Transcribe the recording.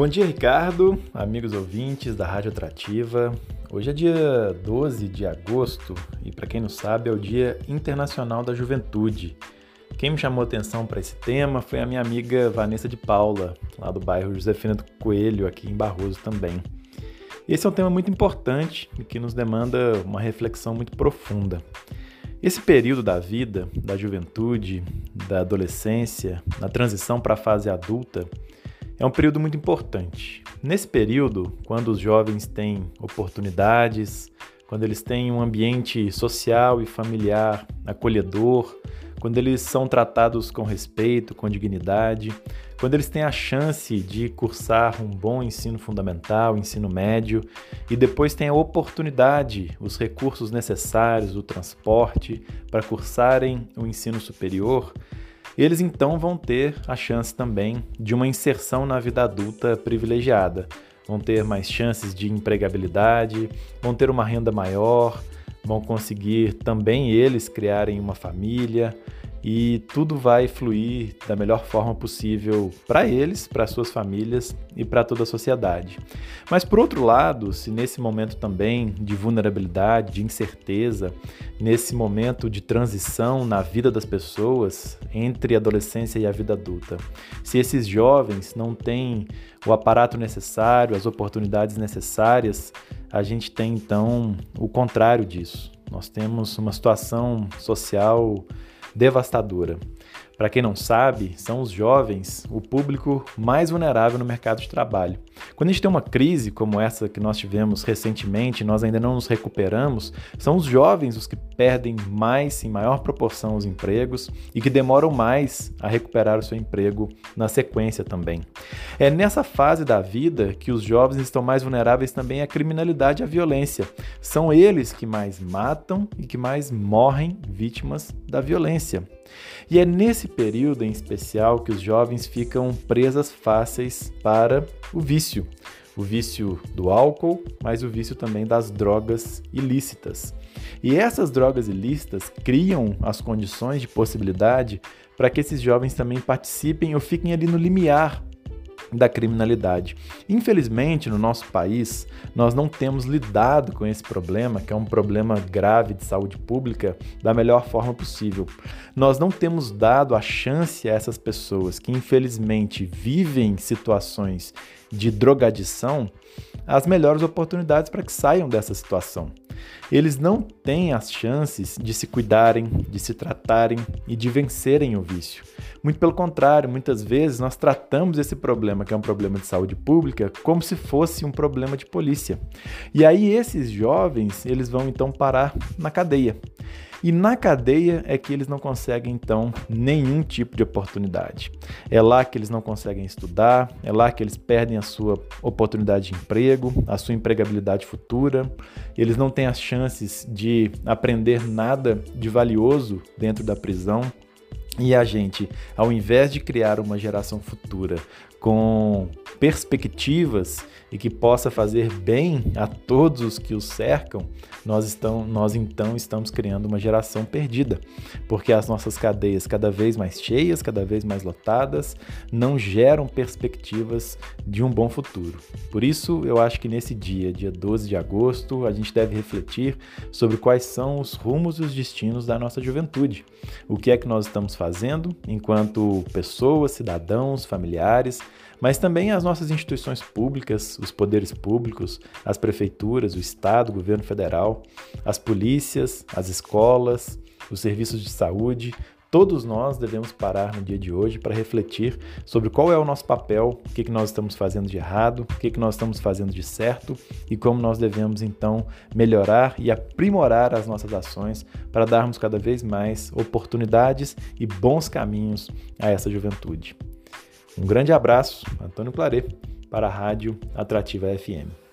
Bom dia, Ricardo, amigos ouvintes da Rádio Atrativa. Hoje é dia 12 de agosto e, para quem não sabe, é o Dia Internacional da Juventude. Quem me chamou atenção para esse tema foi a minha amiga Vanessa de Paula, lá do bairro Josefina do Coelho, aqui em Barroso também. Esse é um tema muito importante e que nos demanda uma reflexão muito profunda. Esse período da vida, da juventude, da adolescência, na transição para a fase adulta, é um período muito importante. Nesse período, quando os jovens têm oportunidades, quando eles têm um ambiente social e familiar acolhedor, quando eles são tratados com respeito, com dignidade, quando eles têm a chance de cursar um bom ensino fundamental, ensino médio, e depois têm a oportunidade, os recursos necessários, o transporte para cursarem o ensino superior, eles então vão ter a chance também de uma inserção na vida adulta privilegiada. Vão ter mais chances de empregabilidade, vão ter uma renda maior, vão conseguir também eles criarem uma família, e tudo vai fluir da melhor forma possível para eles, para suas famílias e para toda a sociedade. Mas por outro lado, se nesse momento também de vulnerabilidade, de incerteza, nesse momento de transição na vida das pessoas entre a adolescência e a vida adulta, se esses jovens não têm o aparato necessário, as oportunidades necessárias, a gente tem então o contrário disso. Nós temos uma situação social devastadora. Para quem não sabe, são os jovens o público mais vulnerável no mercado de trabalho. Quando a gente tem uma crise como essa que nós tivemos recentemente, nós ainda não nos recuperamos, são os jovens os que perdem mais, em maior proporção, os empregos e que demoram mais a recuperar o seu emprego na sequência também. É nessa fase da vida que os jovens estão mais vulneráveis também à criminalidade e à violência. São eles que mais matam e que mais morrem vítimas da violência. E é nesse período em especial que os jovens ficam presas fáceis para o vício. O vício do álcool, mas o vício também das drogas ilícitas. E essas drogas ilícitas criam as condições de possibilidade para que esses jovens também participem ou fiquem ali no limiar da criminalidade. Infelizmente, no nosso país, nós não temos lidado com esse problema, que é um problema grave de saúde pública, da melhor forma possível. Nós não temos dado a chance a essas pessoas que, infelizmente, vivem situações de drogadição as melhores oportunidades para que saiam dessa situação. Eles não têm as chances de se cuidarem, de se tratarem e de vencerem o vício. Muito pelo contrário, muitas vezes nós tratamos esse problema, que é um problema de saúde pública, como se fosse um problema de polícia. E aí esses jovens, eles vão então parar na cadeia. E na cadeia é que eles não conseguem, então, nenhum tipo de oportunidade. É lá que eles não conseguem estudar, é lá que eles perdem a sua oportunidade de emprego, a sua empregabilidade futura, eles não têm as chances de aprender nada de valioso dentro da prisão. E a gente, ao invés de criar uma geração futura com perspectivas e que possa fazer bem a todos os que os cercam, nós, estão, nós então estamos criando uma geração perdida, porque as nossas cadeias cada vez mais cheias, cada vez mais lotadas, não geram perspectivas de um bom futuro. Por isso, eu acho que nesse dia, dia 12 de agosto, a gente deve refletir sobre quais são os rumos e os destinos da nossa juventude. O que é que nós estamos fazendo enquanto pessoas, cidadãos, familiares, mas também as nossas instituições públicas, os poderes públicos, as prefeituras, o Estado, o governo federal, as polícias, as escolas, os serviços de saúde, Todos nós devemos parar no dia de hoje para refletir sobre qual é o nosso papel, o que, que nós estamos fazendo de errado, o que, que nós estamos fazendo de certo e como nós devemos então melhorar e aprimorar as nossas ações para darmos cada vez mais oportunidades e bons caminhos a essa juventude. Um grande abraço, Antônio Claret, para a Rádio Atrativa FM.